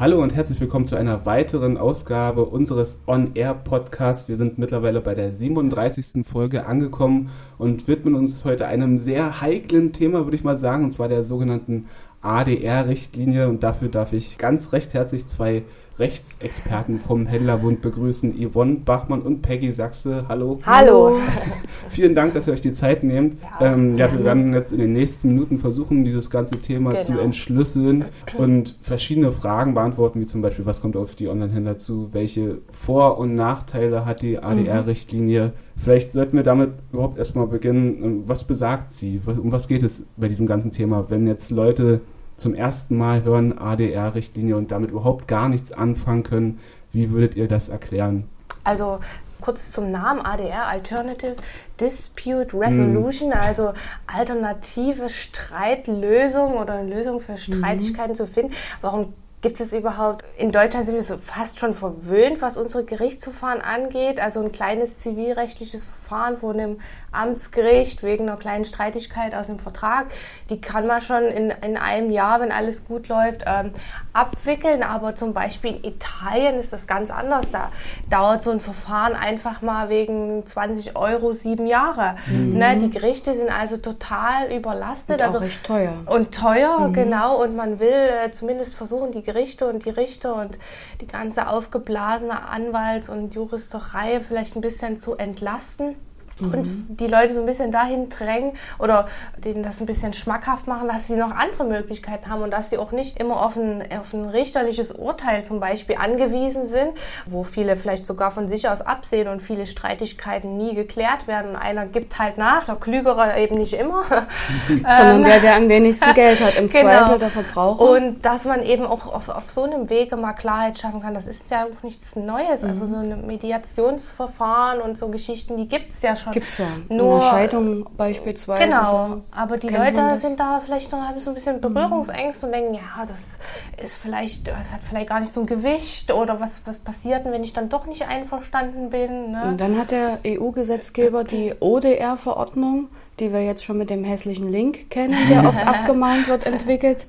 Hallo und herzlich willkommen zu einer weiteren Ausgabe unseres On-Air-Podcasts. Wir sind mittlerweile bei der 37. Folge angekommen und widmen uns heute einem sehr heiklen Thema, würde ich mal sagen, und zwar der sogenannten ADR-Richtlinie. Und dafür darf ich ganz recht herzlich zwei Rechtsexperten vom Händlerbund begrüßen, Yvonne Bachmann und Peggy Sachse. Hallo. Hallo. Vielen Dank, dass ihr euch die Zeit nehmt. Ja, ähm, ja, wir werden jetzt in den nächsten Minuten versuchen, dieses ganze Thema genau. zu entschlüsseln und verschiedene Fragen beantworten, wie zum Beispiel, was kommt auf die Online-Händler zu, welche Vor- und Nachteile hat die ADR-Richtlinie. Mhm. Vielleicht sollten wir damit überhaupt erstmal beginnen. Was besagt sie? Um was geht es bei diesem ganzen Thema, wenn jetzt Leute zum ersten Mal hören ADR-Richtlinie und damit überhaupt gar nichts anfangen können. Wie würdet ihr das erklären? Also kurz zum Namen ADR, Alternative Dispute Resolution, mhm. also alternative Streitlösung oder Lösung für. Streitigkeiten mhm. zu finden. Warum Gibt es überhaupt, in Deutschland sind wir so fast schon verwöhnt, was unsere Gerichtsverfahren angeht. Also ein kleines zivilrechtliches Verfahren vor einem Amtsgericht wegen einer kleinen Streitigkeit aus dem Vertrag, die kann man schon in, in einem Jahr, wenn alles gut läuft, ähm, abwickeln. Aber zum Beispiel in Italien ist das ganz anders. Da dauert so ein Verfahren einfach mal wegen 20 Euro sieben Jahre. Mhm. Ne? Die Gerichte sind also total überlastet. Und auch also, recht teuer. Und teuer, mhm. genau. Und man will äh, zumindest versuchen, die Gerichte und die Richter und die ganze aufgeblasene Anwalts- und Juristerei vielleicht ein bisschen zu entlasten mhm. und die Leute so ein bisschen dahin drängen oder denen das ein bisschen schmackhaft machen, dass sie noch andere Möglichkeiten haben und dass sie auch nicht immer auf ein, auf ein richterliches Urteil zum Beispiel angewiesen sind, wo viele vielleicht sogar von sich aus absehen und viele Streitigkeiten nie geklärt werden. Einer gibt halt nach, der Klügere eben nicht immer. Sondern der, der am wenigsten Geld hat, im genau. Zweifel der Verbraucher. Und dass man eben auch auf, auf so einem Wege mal Klarheit schaffen kann, das ist ja auch nichts Neues. Also mhm. Also so ein Mediationsverfahren und so Geschichten, die gibt es ja schon Gibt es ja. Nur, Eine Scheidung beispielsweise. Genau. So aber die Leute sind da vielleicht noch so ein bisschen mhm. Berührungsängste und denken, ja, das ist vielleicht, das hat vielleicht gar nicht so ein Gewicht oder was, was passiert, wenn ich dann doch nicht einverstanden bin. Ne? Und dann hat der EU-Gesetzgeber die ODR-Verordnung, die wir jetzt schon mit dem hässlichen Link kennen, der oft abgemahnt wird, entwickelt.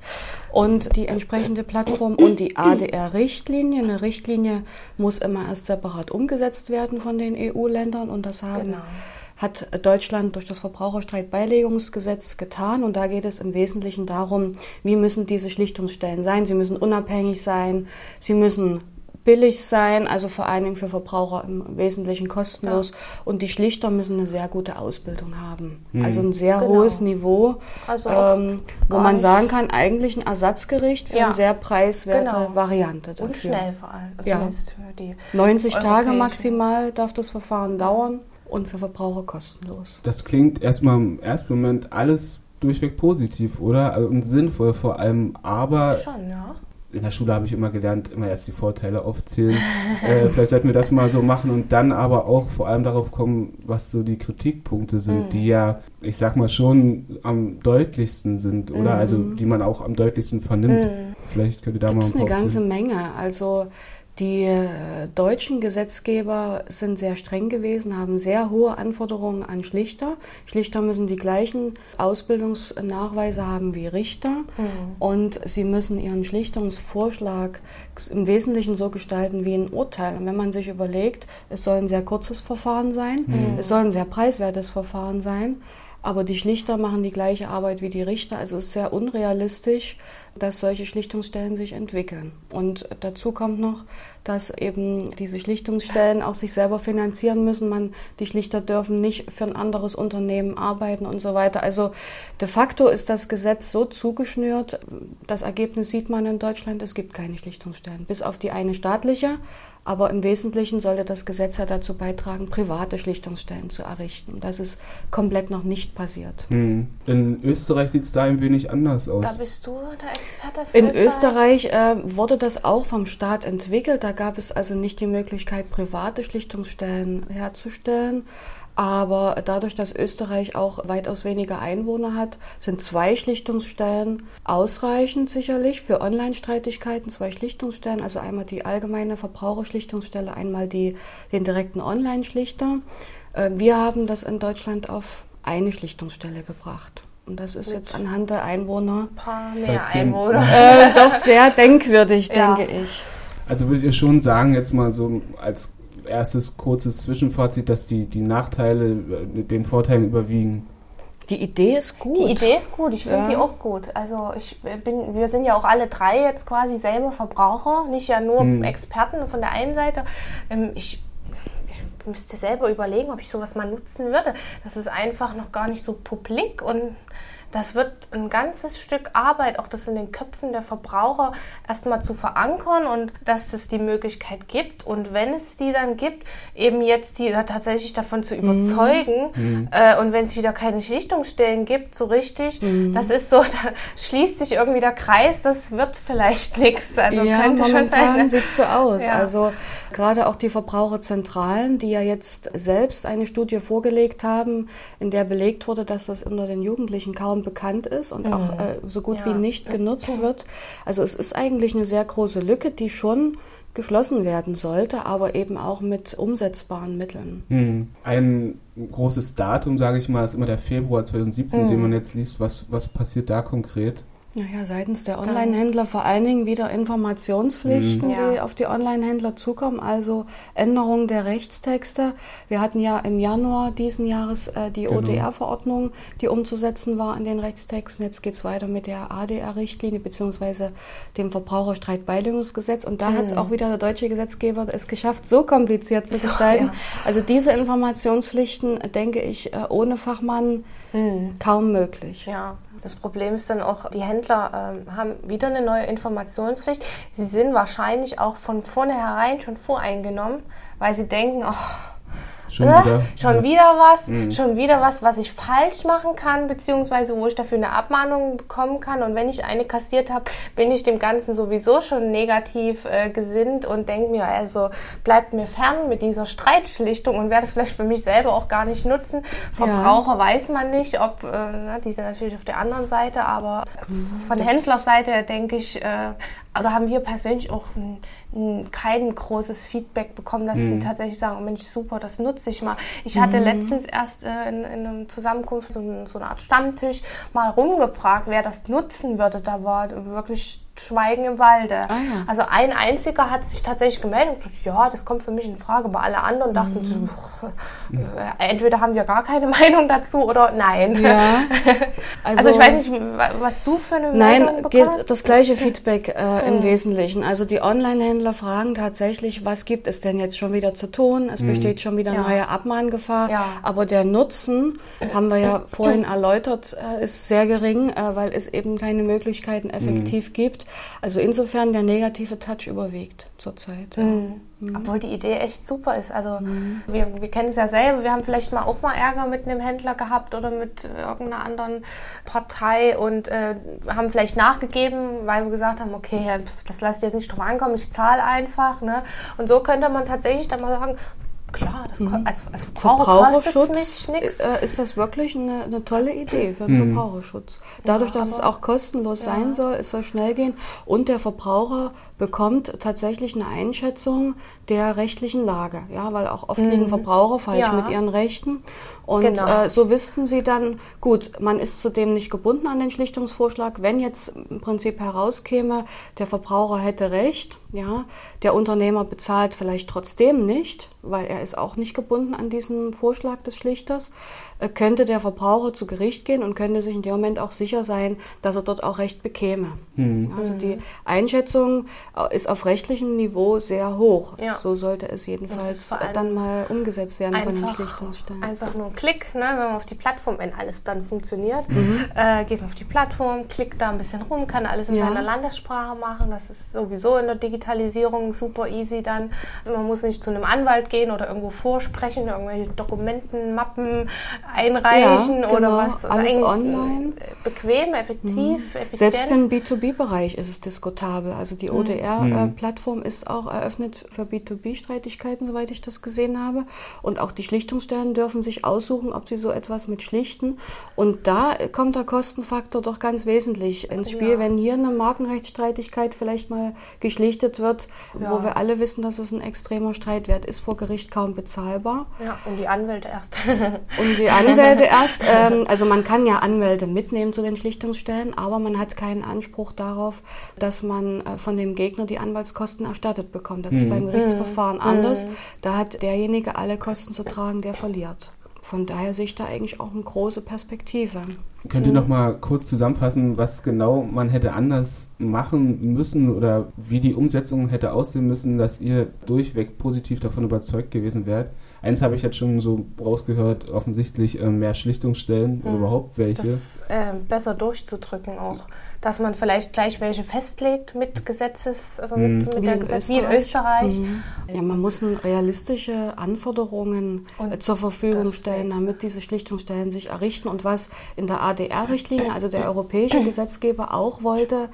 Und die entsprechende Plattform und die ADR-Richtlinie. Eine Richtlinie muss immer erst separat umgesetzt werden von den EU-Ländern und das haben genau hat Deutschland durch das Verbraucherstreitbeilegungsgesetz getan. Und da geht es im Wesentlichen darum, wie müssen diese Schlichtungsstellen sein. Sie müssen unabhängig sein, sie müssen billig sein, also vor allen Dingen für Verbraucher im Wesentlichen kostenlos. Ja. Und die Schlichter müssen eine sehr gute Ausbildung haben. Mhm. Also ein sehr genau. hohes Niveau, also ähm, wo man sagen kann, eigentlich ein Ersatzgericht für ja. eine sehr preiswerte genau. Variante. Dafür. Und schnell vor allem. Also ja. 90 Tage maximal darf das Verfahren dauern und für Verbraucher kostenlos. Das klingt erstmal im ersten Moment alles durchweg positiv, oder? Also, und sinnvoll vor allem, aber Schon, ja in der Schule habe ich immer gelernt, immer erst die Vorteile aufzählen. äh, vielleicht sollten wir das mal so machen und dann aber auch vor allem darauf kommen, was so die Kritikpunkte sind, mhm. die ja, ich sag mal, schon am deutlichsten sind, oder? Also, mhm. Also die man auch am deutlichsten vernimmt. Mhm. Vielleicht könnt ihr da Gibt's mal ein paar eine ganze Menge. Also die äh, deutschen Gesetzgeber sind sehr streng gewesen, haben sehr hohe Anforderungen an Schlichter. Schlichter müssen die gleichen Ausbildungsnachweise haben wie Richter mhm. und sie müssen ihren Schlichtungsvorschlag im Wesentlichen so gestalten wie ein Urteil. Und wenn man sich überlegt, es soll ein sehr kurzes Verfahren sein, mhm. es soll ein sehr preiswertes Verfahren sein, aber die Schlichter machen die gleiche Arbeit wie die Richter. Also es ist sehr unrealistisch, dass solche Schlichtungsstellen sich entwickeln. Und dazu kommt noch, dass eben diese Schlichtungsstellen auch sich selber finanzieren müssen. Man, die Schlichter dürfen nicht für ein anderes Unternehmen arbeiten und so weiter. Also de facto ist das Gesetz so zugeschnürt. Das Ergebnis sieht man in Deutschland. Es gibt keine Schlichtungsstellen. Bis auf die eine staatliche. Aber im Wesentlichen sollte das Gesetz ja dazu beitragen, private Schlichtungsstellen zu errichten. Das ist komplett noch nicht passiert. Hm. In Österreich sieht es da ein wenig anders aus. Da bist du der Experte für In Österreich, Österreich äh, wurde das auch vom Staat entwickelt. Da gab es also nicht die Möglichkeit, private Schlichtungsstellen herzustellen. Aber dadurch, dass Österreich auch weitaus weniger Einwohner hat, sind zwei Schlichtungsstellen ausreichend sicherlich für Online-Streitigkeiten. Zwei Schlichtungsstellen, also einmal die allgemeine Verbraucherschlichtungsstelle, einmal die, den direkten Online-Schlichter. Äh, wir haben das in Deutschland auf eine Schlichtungsstelle gebracht. Und das ist jetzt anhand der Einwohner. Ein paar mehr Einwohner. Äh, doch sehr denkwürdig, denke ja. ich. Also würdet ihr schon sagen, jetzt mal so als erstes kurzes Zwischenfazit, dass die, die Nachteile mit den Vorteilen überwiegen? Die Idee ist gut. Die Idee ist gut, ich finde ja. die auch gut. Also ich bin, wir sind ja auch alle drei jetzt quasi selber Verbraucher, nicht ja nur hm. Experten von der einen Seite. Ähm, ich ich müsste selber überlegen, ob ich sowas mal nutzen würde. Das ist einfach noch gar nicht so publik und das wird ein ganzes Stück Arbeit, auch das in den Köpfen der Verbraucher erstmal zu verankern und dass es die Möglichkeit gibt. Und wenn es die dann gibt, eben jetzt die tatsächlich davon zu mhm. überzeugen. Mhm. Äh, und wenn es wieder keine Schlichtungsstellen gibt, so richtig, mhm. das ist so, da schließt sich irgendwie der Kreis, das wird vielleicht nichts. Also ja, könnte momentan schon sein. sieht so aus. Ja. Also gerade auch die Verbraucherzentralen, die ja jetzt selbst eine Studie vorgelegt haben, in der belegt wurde, dass das unter den Jugendlichen kaum bekannt ist und mhm. auch äh, so gut ja. wie nicht genutzt wird. Also es ist eigentlich eine sehr große Lücke, die schon geschlossen werden sollte, aber eben auch mit umsetzbaren Mitteln. Mhm. Ein großes Datum, sage ich mal, ist immer der Februar 2017, mhm. den man jetzt liest. Was, was passiert da konkret? Naja, seitens der Online-Händler vor allen Dingen wieder Informationspflichten, mhm. die auf die Online-Händler zukommen, also Änderung der Rechtstexte. Wir hatten ja im Januar diesen Jahres äh, die genau. ODR-Verordnung, die umzusetzen war an den Rechtstexten. Jetzt geht's weiter mit der ADR-Richtlinie beziehungsweise dem Verbraucherstreitbeilegungsgesetz. Und da mhm. hat es auch wieder der deutsche Gesetzgeber es geschafft, so kompliziert zu gestalten. Ja. Also diese Informationspflichten, denke ich, äh, ohne Fachmann mhm. kaum möglich. Ja. Das Problem ist dann auch, die Händler äh, haben wieder eine neue Informationspflicht. Sie sind wahrscheinlich auch von vornherein schon voreingenommen, weil sie denken, oh, Schon, ne? wieder, schon ja. wieder was, mhm. schon wieder was, was ich falsch machen kann, beziehungsweise wo ich dafür eine Abmahnung bekommen kann. Und wenn ich eine kassiert habe, bin ich dem Ganzen sowieso schon negativ äh, gesinnt und denke mir, also bleibt mir fern mit dieser Streitschlichtung und werde es vielleicht für mich selber auch gar nicht nutzen. Verbraucher ja. weiß man nicht, ob, äh, na, die sind natürlich auf der anderen Seite, aber von das Händlerseite denke ich, äh, oder haben wir persönlich auch ein, ein, kein großes Feedback bekommen, dass mhm. sie tatsächlich sagen, oh Mensch, super, das nutze ich mal. Ich hatte mhm. letztens erst äh, in, in einer Zusammenkunft so, so eine Art Stammtisch mal rumgefragt, wer das nutzen würde. Da war wirklich Schweigen im Walde. Ah, ja. Also ein einziger hat sich tatsächlich gemeldet und gesagt, ja, das kommt für mich in Frage, aber alle anderen dachten, mhm. so, äh, entweder haben wir gar keine Meinung dazu oder nein. Ja. Also, also, ich weiß nicht, was du für eine nein, Meinung bekommst. Nein, das gleiche Feedback äh, im mhm. Wesentlichen. Also die Online-Händler fragen tatsächlich, was gibt es denn jetzt schon wieder zu tun? Es mhm. besteht schon wieder ja. neue Abmahngefahr, ja. aber der Nutzen, haben wir ja vorhin erläutert, äh, ist sehr gering, äh, weil es eben keine Möglichkeiten effektiv mhm. Gibt. Also insofern der negative Touch überwiegt zurzeit. Ja. Mhm. Mhm. Obwohl die Idee echt super ist. Also mhm. wir, wir kennen es ja selber, wir haben vielleicht mal auch mal Ärger mit einem Händler gehabt oder mit irgendeiner anderen Partei und äh, haben vielleicht nachgegeben, weil wir gesagt haben, okay, das lasse ich jetzt nicht drauf ankommen, ich zahle einfach. Ne? Und so könnte man tatsächlich dann mal sagen, Klar, das mhm. also, also Verbraucherschutz nicht, äh, ist das wirklich eine, eine tolle Idee für den mhm. Verbraucherschutz. Dadurch, dass ja, es auch kostenlos ja. sein soll, es soll schnell gehen und der Verbraucher bekommt tatsächlich eine Einschätzung der rechtlichen Lage, ja, weil auch oft mhm. liegen Verbraucher falsch ja. mit ihren Rechten und genau. äh, so wüssten sie dann, gut, man ist zudem nicht gebunden an den Schlichtungsvorschlag, wenn jetzt im Prinzip herauskäme, der Verbraucher hätte Recht, ja, der Unternehmer bezahlt vielleicht trotzdem nicht, weil er ist auch nicht gebunden an diesen Vorschlag des Schlichters, äh, könnte der Verbraucher zu Gericht gehen und könnte sich in dem Moment auch sicher sein, dass er dort auch Recht bekäme. Mhm. Also die Einschätzung äh, ist auf rechtlichem Niveau sehr hoch. Ja. So sollte es jedenfalls dann mal umgesetzt werden einfach, von den Schlichtungsstellen. Einfach nur ein Klick, ne, wenn man auf die Plattform, wenn alles dann funktioniert, mhm. äh, geht man auf die Plattform, klickt da ein bisschen rum, kann alles in ja. seiner Landessprache machen. Das ist sowieso in der Digitalisierung super easy dann. Man muss nicht zu einem Anwalt gehen oder irgendwo vorsprechen, irgendwelche Dokumenten, Mappen einreichen ja, genau. oder was. Also Alles online. Bequem, effektiv, mhm. effizient. Selbst für den B2B-Bereich ist es diskutabel. Also die ODR-Plattform mhm. ist auch eröffnet für B2B-Streitigkeiten, soweit ich das gesehen habe. Und auch die Schlichtungsstellen dürfen sich aussuchen, ob sie so etwas mit schlichten. Und da kommt der Kostenfaktor doch ganz wesentlich ins Spiel. Ja. Wenn hier eine Markenrechtsstreitigkeit vielleicht mal geschlichtet wird, ja. wo wir alle wissen, dass es ein extremer Streitwert ist, vor Gericht kaum bezahlbar. Ja, und die Anwälte erst. und die Anwälte erst. Ähm, also man kann ja Anwälte mitnehmen zu den Schlichtungsstellen, aber man hat keinen Anspruch darauf, dass man äh, von dem Gegner die Anwaltskosten erstattet bekommt. Das mhm. ist beim Gerichtsverfahren mhm. anders. Da hat derjenige alle Kosten zu tragen, der verliert. Von daher sehe ich da eigentlich auch eine große Perspektive. Könnt ihr noch mal kurz zusammenfassen, was genau man hätte anders machen müssen oder wie die Umsetzung hätte aussehen müssen, dass ihr durchweg positiv davon überzeugt gewesen wärt? Eins habe ich jetzt schon so rausgehört, offensichtlich äh, mehr Schlichtungsstellen mhm. oder überhaupt welche. Das äh, besser durchzudrücken auch dass man vielleicht gleich welche festlegt mit Gesetzes, also mit, mhm. mit der Gesetz wie in Österreich. Mhm. Ja, man muss realistische Anforderungen und zur Verfügung stellen, damit diese Schlichtungsstellen sich errichten. Und was in der ADR-Richtlinie, also der europäische Gesetzgeber auch wollte,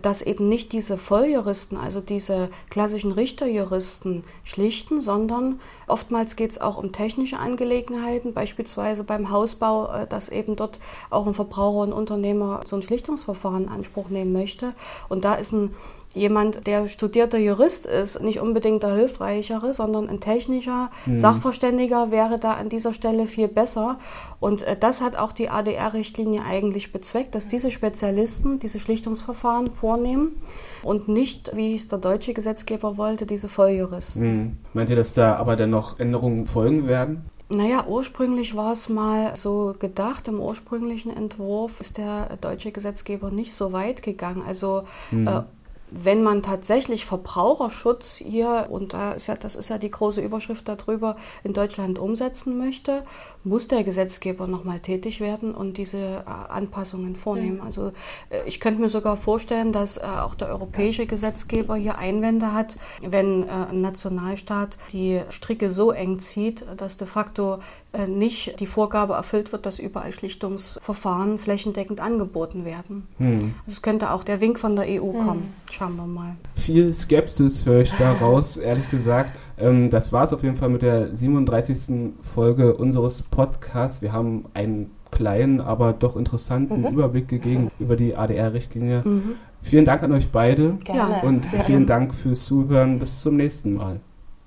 dass eben nicht diese Volljuristen, also diese klassischen Richterjuristen schlichten, sondern oftmals geht es auch um technische Angelegenheiten, beispielsweise beim Hausbau, äh, dass eben dort auch ein Verbraucher und Unternehmer so ein Schlichtungsverfahren Anspruch nehmen möchte. Und da ist ein jemand, der studierter Jurist ist, nicht unbedingt der hilfreichere, sondern ein technischer mhm. Sachverständiger wäre da an dieser Stelle viel besser. Und äh, das hat auch die ADR-Richtlinie eigentlich bezweckt, dass diese Spezialisten diese Schlichtungsverfahren vornehmen und nicht, wie es der deutsche Gesetzgeber wollte, diese Volljuristen. Mhm. Meint ihr, dass da aber dennoch Änderungen folgen werden? Naja, ursprünglich war es mal so gedacht, im ursprünglichen Entwurf ist der deutsche Gesetzgeber nicht so weit gegangen. Also mhm. äh, wenn man tatsächlich Verbraucherschutz hier, und da ist ja, das ist ja die große Überschrift darüber, in Deutschland umsetzen möchte, muss der Gesetzgeber nochmal tätig werden und diese äh, Anpassungen vornehmen. Mhm. Also äh, ich könnte mir sogar vorstellen, dass äh, auch der europäische Gesetzgeber hier Einwände hat, wenn ein Nationalstaat die Stricke so eng zieht, dass de facto nicht die Vorgabe erfüllt wird, dass überall Schlichtungsverfahren flächendeckend angeboten werden. Hm. Also es könnte auch der Wink von der EU hm. kommen. Schauen wir mal. Viel Skepsis höre ich daraus, ehrlich gesagt. Ähm, das war es auf jeden Fall mit der 37. Folge unseres Podcasts. Wir haben einen kleinen, aber doch interessanten mhm. Überblick gegeben über die ADR-Richtlinie. Mhm. Vielen Dank an euch beide Gerne. und vielen Dank fürs Zuhören. Bis zum nächsten Mal.